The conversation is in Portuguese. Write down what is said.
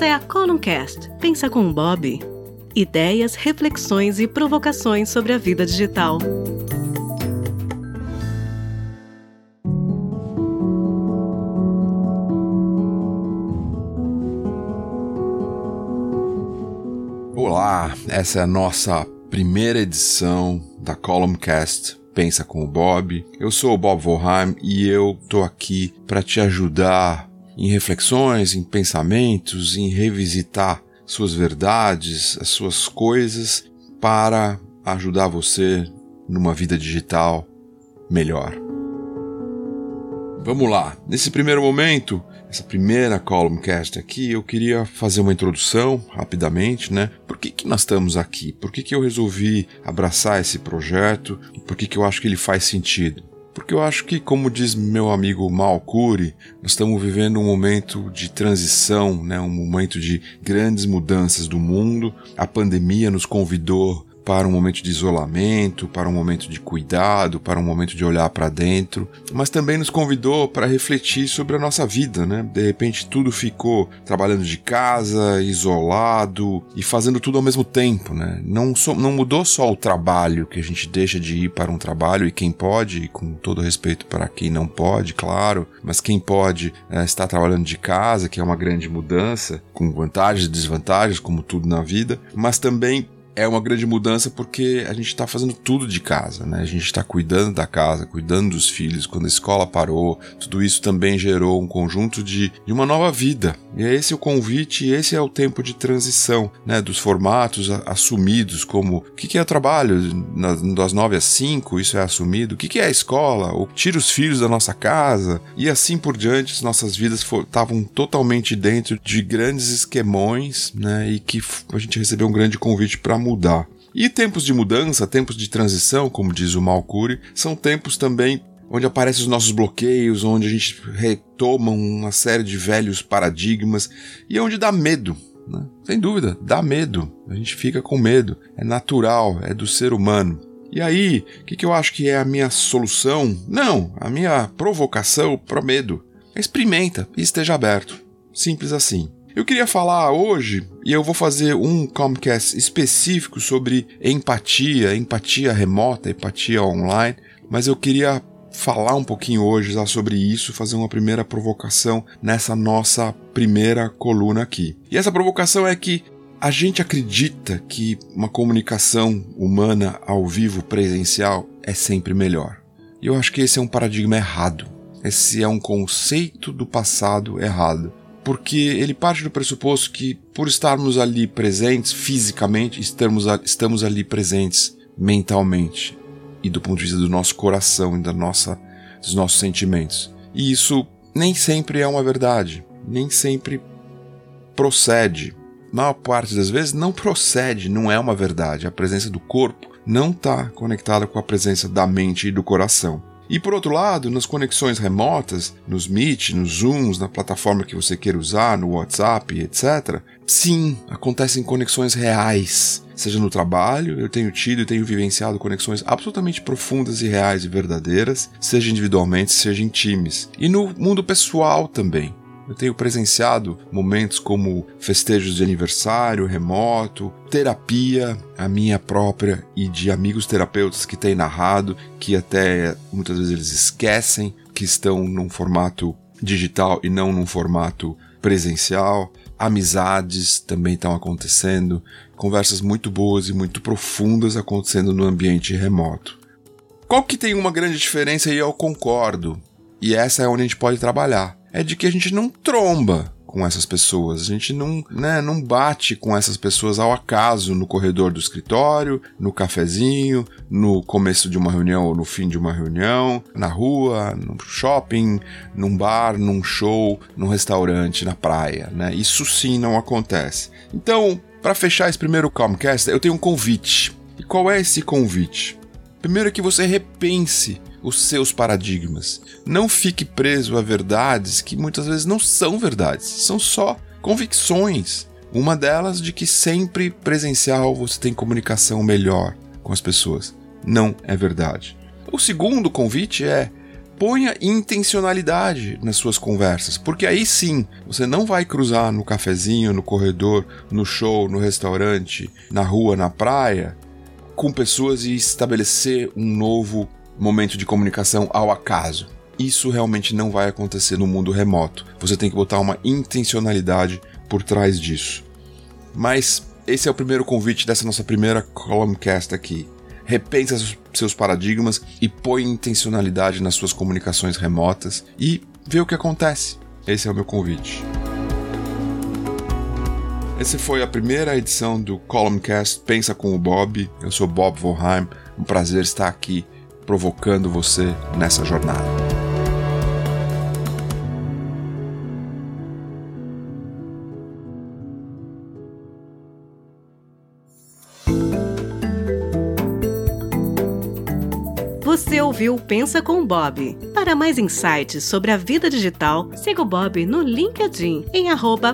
Esta é a Columncast. Pensa com Bob. Ideias, reflexões e provocações sobre a vida digital. Olá, essa é a nossa primeira edição da Columncast Pensa com o Bob. Eu sou o Bob Volheim e eu tô aqui para te ajudar em reflexões, em pensamentos, em revisitar suas verdades, as suas coisas para ajudar você numa vida digital melhor. Vamos lá. Nesse primeiro momento, essa primeira columncast aqui, eu queria fazer uma introdução rapidamente, né? Por que, que nós estamos aqui? Por que, que eu resolvi abraçar esse projeto? Por que, que eu acho que ele faz sentido? Porque eu acho que, como diz meu amigo Malcuri, nós estamos vivendo um momento de transição, né? um momento de grandes mudanças do mundo. A pandemia nos convidou para um momento de isolamento, para um momento de cuidado, para um momento de olhar para dentro, mas também nos convidou para refletir sobre a nossa vida, né? De repente tudo ficou trabalhando de casa, isolado e fazendo tudo ao mesmo tempo, né? Não, so, não mudou só o trabalho, que a gente deixa de ir para um trabalho e quem pode, com todo respeito para quem não pode, claro, mas quem pode é, estar trabalhando de casa, que é uma grande mudança, com vantagens e desvantagens, como tudo na vida, mas também é uma grande mudança porque a gente está fazendo tudo de casa, né? A gente está cuidando da casa, cuidando dos filhos. Quando a escola parou, tudo isso também gerou um conjunto de, de uma nova vida. E é esse o convite, e esse é o tempo de transição, né? Dos formatos assumidos, como o que, que é o trabalho das nove às cinco, isso é assumido. O que, que é a escola? Ou tira os filhos da nossa casa e assim por diante. As nossas vidas estavam totalmente dentro de grandes esquemões, né? E que a gente recebeu um grande convite para mudar. E tempos de mudança, tempos de transição, como diz o Malcuri, são tempos também onde aparecem os nossos bloqueios, onde a gente retoma uma série de velhos paradigmas e onde dá medo. Né? Sem dúvida, dá medo. A gente fica com medo. É natural, é do ser humano. E aí, o que, que eu acho que é a minha solução? Não, a minha provocação para medo. Experimenta e esteja aberto. Simples assim. Eu queria falar hoje, e eu vou fazer um Comcast específico sobre empatia, empatia remota, empatia online, mas eu queria falar um pouquinho hoje já sobre isso, fazer uma primeira provocação nessa nossa primeira coluna aqui. E essa provocação é que a gente acredita que uma comunicação humana ao vivo presencial é sempre melhor. E eu acho que esse é um paradigma errado. Esse é um conceito do passado errado porque ele parte do pressuposto que, por estarmos ali presentes fisicamente, estamos, estamos ali presentes mentalmente e do ponto de vista do nosso coração e da nossa, dos nossos sentimentos. E isso nem sempre é uma verdade, nem sempre procede. Na maior parte das vezes não procede, não é uma verdade. A presença do corpo não está conectada com a presença da mente e do coração. E por outro lado, nas conexões remotas, nos Meet, nos Zooms, na plataforma que você queira usar, no WhatsApp, etc., sim, acontecem conexões reais. Seja no trabalho, eu tenho tido e tenho vivenciado conexões absolutamente profundas e reais e verdadeiras, seja individualmente, seja em times. E no mundo pessoal também. Eu tenho presenciado momentos como festejos de aniversário remoto, terapia, a minha própria e de amigos terapeutas que têm narrado, que até muitas vezes eles esquecem que estão num formato digital e não num formato presencial. Amizades também estão acontecendo, conversas muito boas e muito profundas acontecendo no ambiente remoto. Qual que tem uma grande diferença e eu concordo, e essa é onde a gente pode trabalhar é de que a gente não tromba com essas pessoas. A gente não, né, não bate com essas pessoas ao acaso no corredor do escritório, no cafezinho, no começo de uma reunião ou no fim de uma reunião, na rua, no shopping, num bar, num show, num restaurante, na praia, né? Isso sim não acontece. Então, para fechar esse primeiro Comcast, eu tenho um convite. E qual é esse convite? Primeiro é que você repense os seus paradigmas. Não fique preso a verdades que muitas vezes não são verdades, são só convicções. Uma delas de que sempre presencial você tem comunicação melhor com as pessoas. Não é verdade. O segundo convite é ponha intencionalidade nas suas conversas, porque aí sim você não vai cruzar no cafezinho, no corredor, no show, no restaurante, na rua, na praia, com pessoas e estabelecer um novo momento de comunicação ao acaso. Isso realmente não vai acontecer no mundo remoto. Você tem que botar uma intencionalidade por trás disso. Mas esse é o primeiro convite dessa nossa primeira Columncast aqui. Repensa seus paradigmas e põe intencionalidade nas suas comunicações remotas e vê o que acontece. Esse é o meu convite. Essa foi a primeira edição do Columncast Pensa com o Bob. Eu sou Bob Volheim. Um prazer estar aqui provocando você nessa jornada. Você ouviu Pensa com Bob. Para mais insights sobre a vida digital, siga o Bob no LinkedIn em arroba.